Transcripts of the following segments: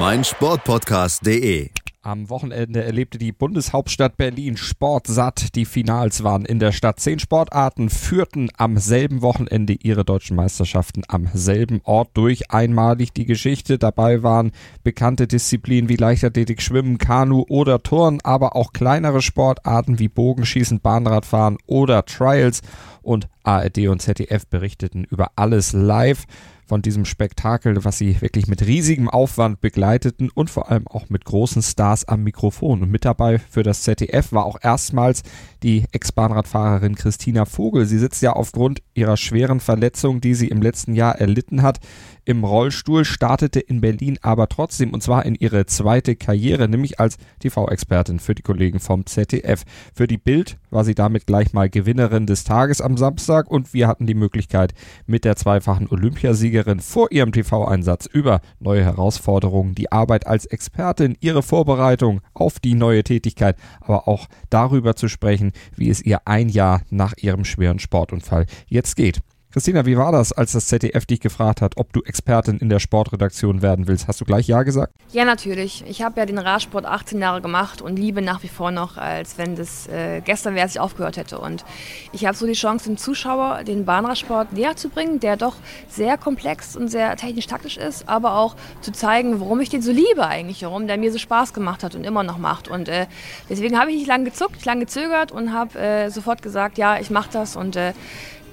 meinsportpodcast.de. Am Wochenende erlebte die Bundeshauptstadt Berlin sportsatt. Die Finals waren in der Stadt. Zehn Sportarten führten am selben Wochenende ihre deutschen Meisterschaften am selben Ort durch. Einmalig die Geschichte. Dabei waren bekannte Disziplinen wie Leichtathletik, Schwimmen, Kanu oder Turnen, aber auch kleinere Sportarten wie Bogenschießen, Bahnradfahren oder Trials. Und ARD und ZDF berichteten über alles live von diesem Spektakel, was sie wirklich mit riesigem Aufwand begleiteten und vor allem auch mit großen Stars am Mikrofon. Und mit dabei für das ZDF war auch erstmals die Ex-Bahnradfahrerin Christina Vogel. Sie sitzt ja aufgrund ihrer schweren Verletzung, die sie im letzten Jahr erlitten hat, im Rollstuhl, startete in Berlin aber trotzdem und zwar in ihre zweite Karriere, nämlich als TV-Expertin für die Kollegen vom ZDF. Für die Bild war sie damit gleich mal Gewinnerin des Tages am Samstag und wir hatten die Möglichkeit, mit der zweifachen Olympiasiegerin vor ihrem TV-Einsatz über neue Herausforderungen, die Arbeit als Expertin, ihre Vorbereitung auf die neue Tätigkeit, aber auch darüber zu sprechen, wie es ihr ein Jahr nach ihrem schweren Sportunfall jetzt geht. Christina, wie war das, als das ZDF dich gefragt hat, ob du Expertin in der Sportredaktion werden willst? Hast du gleich Ja gesagt? Ja, natürlich. Ich habe ja den Radsport 18 Jahre gemacht und liebe nach wie vor noch, als wenn das äh, gestern wäre, als ich aufgehört hätte. Und ich habe so die Chance, dem Zuschauer den Bahnradsport näher zu bringen, der doch sehr komplex und sehr technisch-taktisch ist, aber auch zu zeigen, warum ich den so liebe eigentlich, warum der mir so Spaß gemacht hat und immer noch macht. Und äh, deswegen habe ich nicht lange gezuckt, lange gezögert und habe äh, sofort gesagt, ja, ich mache das und äh,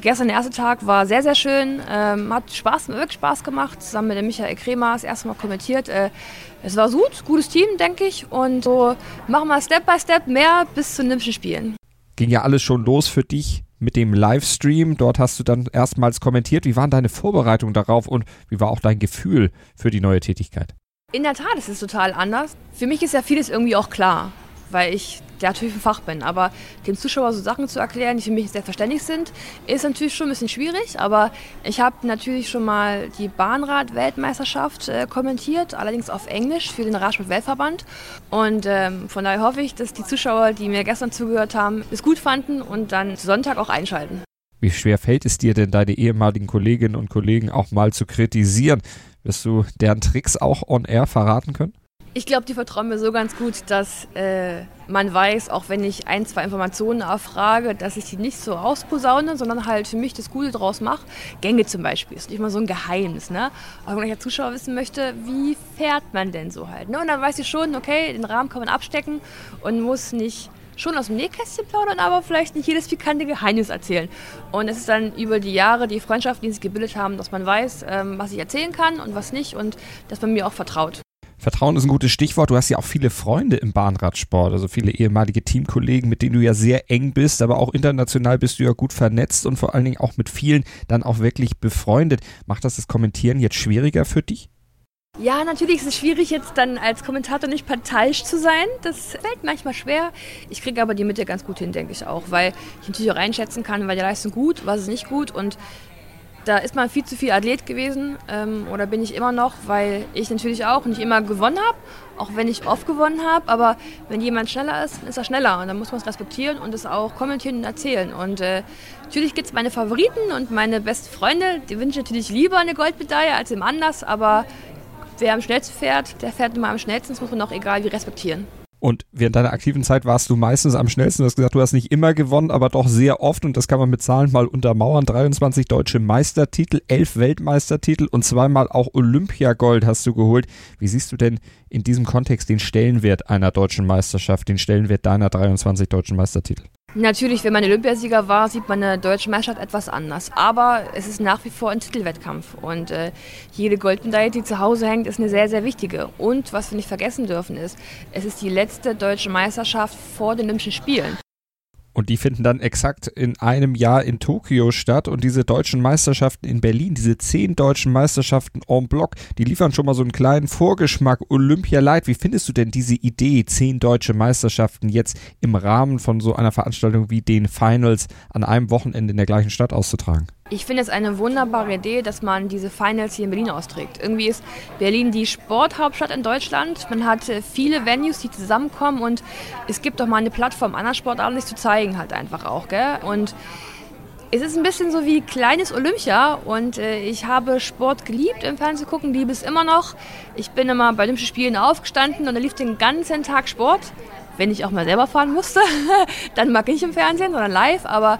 Gestern der erste Tag war sehr, sehr schön. Ähm, hat Spaß, wirklich Spaß gemacht. Zusammen mit dem Michael Kremer das erste Mal kommentiert. Äh, es war gut, gutes Team, denke ich. Und so machen wir Step by Step mehr bis zu Olympischen Spielen. Ging ja alles schon los für dich mit dem Livestream. Dort hast du dann erstmals kommentiert. Wie waren deine Vorbereitungen darauf und wie war auch dein Gefühl für die neue Tätigkeit? In der Tat ist es total anders. Für mich ist ja vieles irgendwie auch klar weil ich natürlich ein Fach bin. Aber dem Zuschauer so Sachen zu erklären, die für mich selbstverständlich sind, ist natürlich schon ein bisschen schwierig. Aber ich habe natürlich schon mal die Bahnrad-Weltmeisterschaft äh, kommentiert, allerdings auf Englisch für den Radsport-Weltverband. Und ähm, von daher hoffe ich, dass die Zuschauer, die mir gestern zugehört haben, es gut fanden und dann Sonntag auch einschalten. Wie schwer fällt es dir denn, deine ehemaligen Kolleginnen und Kollegen auch mal zu kritisieren? Wirst du deren Tricks auch on air verraten können? Ich glaube, die vertrauen mir so ganz gut, dass äh, man weiß, auch wenn ich ein, zwei Informationen erfrage, dass ich die nicht so ausposaune, sondern halt für mich das Gute draus mache. Gänge zum Beispiel ist nicht mal so ein Geheimnis. Ne? Aber wenn ich als Zuschauer wissen möchte, wie fährt man denn so halt? Ne? Und dann weiß ich schon, okay, den Rahmen kann man abstecken und muss nicht schon aus dem Nähkästchen plaudern, aber vielleicht nicht jedes pikante Geheimnis erzählen. Und es ist dann über die Jahre die Freundschaften, die sich gebildet haben, dass man weiß, ähm, was ich erzählen kann und was nicht und dass man mir auch vertraut. Vertrauen ist ein gutes Stichwort. Du hast ja auch viele Freunde im Bahnradsport, also viele ehemalige Teamkollegen, mit denen du ja sehr eng bist, aber auch international bist du ja gut vernetzt und vor allen Dingen auch mit vielen dann auch wirklich befreundet. Macht das das Kommentieren jetzt schwieriger für dich? Ja, natürlich ist es schwierig, jetzt dann als Kommentator nicht parteiisch zu sein. Das fällt manchmal schwer. Ich kriege aber die Mitte ganz gut hin, denke ich auch, weil ich natürlich auch einschätzen kann, war die Leistung gut, war sie nicht gut und da ist man viel zu viel Athlet gewesen ähm, oder bin ich immer noch, weil ich natürlich auch nicht immer gewonnen habe, auch wenn ich oft gewonnen habe. Aber wenn jemand schneller ist, ist er schneller und dann muss man es respektieren und es auch kommentieren und erzählen. Und äh, natürlich gibt es meine Favoriten und meine besten Freunde, die wünschen natürlich lieber eine Goldmedaille als im anders, aber wer am schnellsten fährt, der fährt immer am schnellsten, das muss man auch egal wie respektieren. Und während deiner aktiven Zeit warst du meistens am schnellsten. Du hast gesagt, du hast nicht immer gewonnen, aber doch sehr oft. Und das kann man mit Zahlen mal untermauern. 23 deutsche Meistertitel, 11 Weltmeistertitel und zweimal auch Olympiagold hast du geholt. Wie siehst du denn in diesem Kontext den Stellenwert einer deutschen Meisterschaft, den Stellenwert deiner 23 deutschen Meistertitel? Natürlich, wenn man Olympiasieger war, sieht man eine deutsche Meisterschaft etwas anders. Aber es ist nach wie vor ein Titelwettkampf. Und äh, jede Goldmedaille, die zu Hause hängt, ist eine sehr, sehr wichtige. Und was wir nicht vergessen dürfen, ist, es ist die letzte deutsche Meisterschaft vor den Olympischen Spielen. Und die finden dann exakt in einem Jahr in Tokio statt. Und diese deutschen Meisterschaften in Berlin, diese zehn deutschen Meisterschaften en bloc, die liefern schon mal so einen kleinen Vorgeschmack. Olympia Light, wie findest du denn diese Idee, zehn deutsche Meisterschaften jetzt im Rahmen von so einer Veranstaltung wie den Finals an einem Wochenende in der gleichen Stadt auszutragen? Ich finde es eine wunderbare Idee, dass man diese Finals hier in Berlin austrägt. Irgendwie ist Berlin die Sporthauptstadt in Deutschland. Man hat äh, viele Venues, die zusammenkommen und es gibt auch mal eine Plattform, anderen Sportarten sich zu zeigen halt einfach auch. Gell? Und es ist ein bisschen so wie kleines Olympia und äh, ich habe Sport geliebt im Fernsehen gucken, liebe es immer noch. Ich bin immer bei Olympischen Spielen aufgestanden und da lief den ganzen Tag Sport. Wenn ich auch mal selber fahren musste, dann mag ich im Fernsehen, sondern live, aber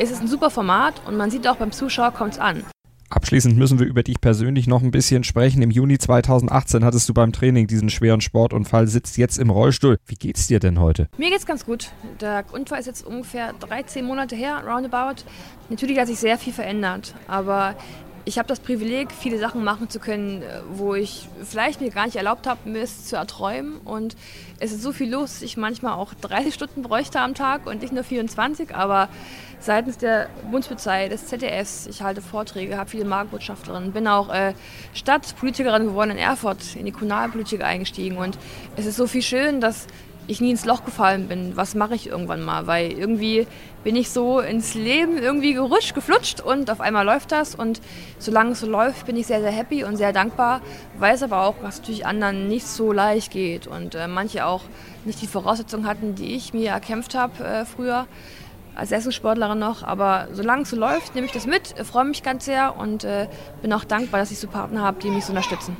es ist ein super Format und man sieht auch beim Zuschauer kommt es an. Abschließend müssen wir über dich persönlich noch ein bisschen sprechen. Im Juni 2018 hattest du beim Training diesen schweren Sportunfall, sitzt jetzt im Rollstuhl. Wie geht's dir denn heute? Mir geht's ganz gut. Der Unfall ist jetzt ungefähr 13 Monate her, roundabout. Natürlich hat sich sehr viel verändert, aber ich habe das Privileg, viele Sachen machen zu können, äh, wo ich vielleicht mir gar nicht erlaubt habe, mir es zu erträumen. Und es ist so viel los, dass ich manchmal auch 30 Stunden bräuchte am Tag und nicht nur 24. Aber seitens der Bundespolizei, des ZDFs, ich halte Vorträge, habe viele Marktbotschafterinnen, bin auch äh, Stadtpolitikerin geworden in Erfurt, in die Kommunalpolitik eingestiegen. Und es ist so viel schön, dass ich nie ins Loch gefallen bin. Was mache ich irgendwann mal? Weil irgendwie bin ich so ins Leben irgendwie gerutscht, geflutscht und auf einmal läuft das. Und solange es so läuft, bin ich sehr, sehr happy und sehr dankbar. Weiß aber auch, dass natürlich anderen nicht so leicht geht und äh, manche auch nicht die Voraussetzungen hatten, die ich mir erkämpft habe äh, früher als Essensportlerin noch. Aber solange es so läuft, nehme ich das mit, freue mich ganz sehr und äh, bin auch dankbar, dass ich so Partner habe, die mich so unterstützen.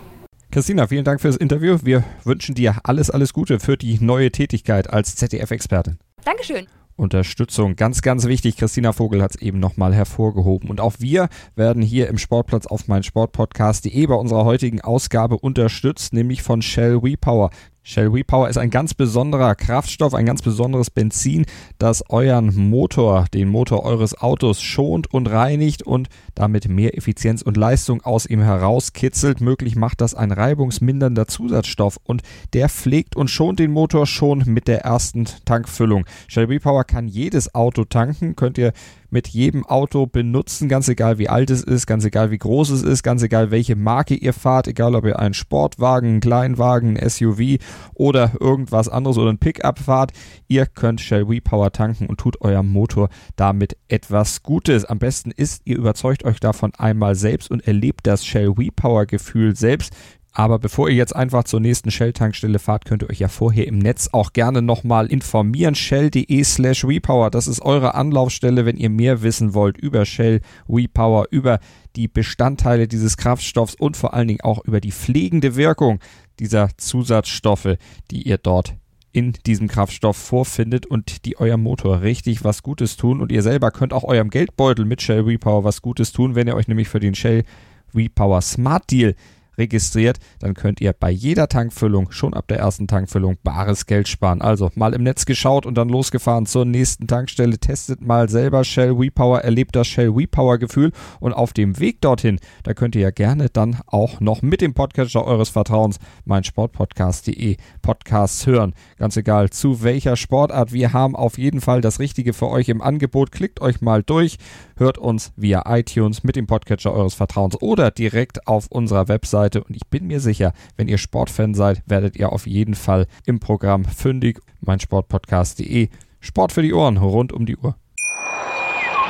Christina, vielen Dank fürs Interview. Wir wünschen dir alles, alles Gute für die neue Tätigkeit als ZDF-Expertin. Dankeschön. Unterstützung. Ganz, ganz wichtig. Christina Vogel hat es eben nochmal hervorgehoben. Und auch wir werden hier im Sportplatz auf meinsportpodcast.de bei unserer heutigen Ausgabe unterstützt, nämlich von Shell WePower. Shell WePower ist ein ganz besonderer Kraftstoff, ein ganz besonderes Benzin, das euren Motor, den Motor eures Autos schont und reinigt und damit mehr Effizienz und Leistung aus ihm herauskitzelt. Möglich macht das ein reibungsmindernder Zusatzstoff und der pflegt und schont den Motor schon mit der ersten Tankfüllung. Shell WePower kann jedes Auto tanken, könnt ihr mit jedem Auto benutzen, ganz egal wie alt es ist, ganz egal wie groß es ist, ganz egal welche Marke ihr fahrt, egal ob ihr einen Sportwagen, einen Kleinwagen, ein SUV oder irgendwas anderes oder ein Pickup fahrt, ihr könnt Shell WePower tanken und tut eurem Motor damit etwas Gutes. Am besten ist, ihr überzeugt euch davon einmal selbst und erlebt das Shell WePower Gefühl selbst. Aber bevor ihr jetzt einfach zur nächsten Shell-Tankstelle fahrt, könnt ihr euch ja vorher im Netz auch gerne nochmal informieren. Shell.de slash WePower. Das ist eure Anlaufstelle, wenn ihr mehr wissen wollt über Shell WePower, über die Bestandteile dieses Kraftstoffs und vor allen Dingen auch über die pflegende Wirkung dieser Zusatzstoffe, die ihr dort in diesem Kraftstoff vorfindet und die eurem Motor richtig was Gutes tun. Und ihr selber könnt auch eurem Geldbeutel mit Shell WePower was Gutes tun, wenn ihr euch nämlich für den Shell WePower Smart Deal registriert, dann könnt ihr bei jeder Tankfüllung schon ab der ersten Tankfüllung bares Geld sparen. Also mal im Netz geschaut und dann losgefahren zur nächsten Tankstelle, testet mal selber Shell WePower, erlebt das Shell WePower Gefühl und auf dem Weg dorthin, da könnt ihr ja gerne dann auch noch mit dem Podcatcher eures Vertrauens mein Sportpodcast.de Podcasts hören. Ganz egal zu welcher Sportart, wir haben auf jeden Fall das Richtige für euch im Angebot. Klickt euch mal durch, hört uns via iTunes mit dem Podcatcher eures Vertrauens oder direkt auf unserer Website Seite und ich bin mir sicher, wenn ihr Sportfan seid, werdet ihr auf jeden Fall im Programm fündig. Mein Sportpodcast.de. Sport für die Ohren rund um die Uhr.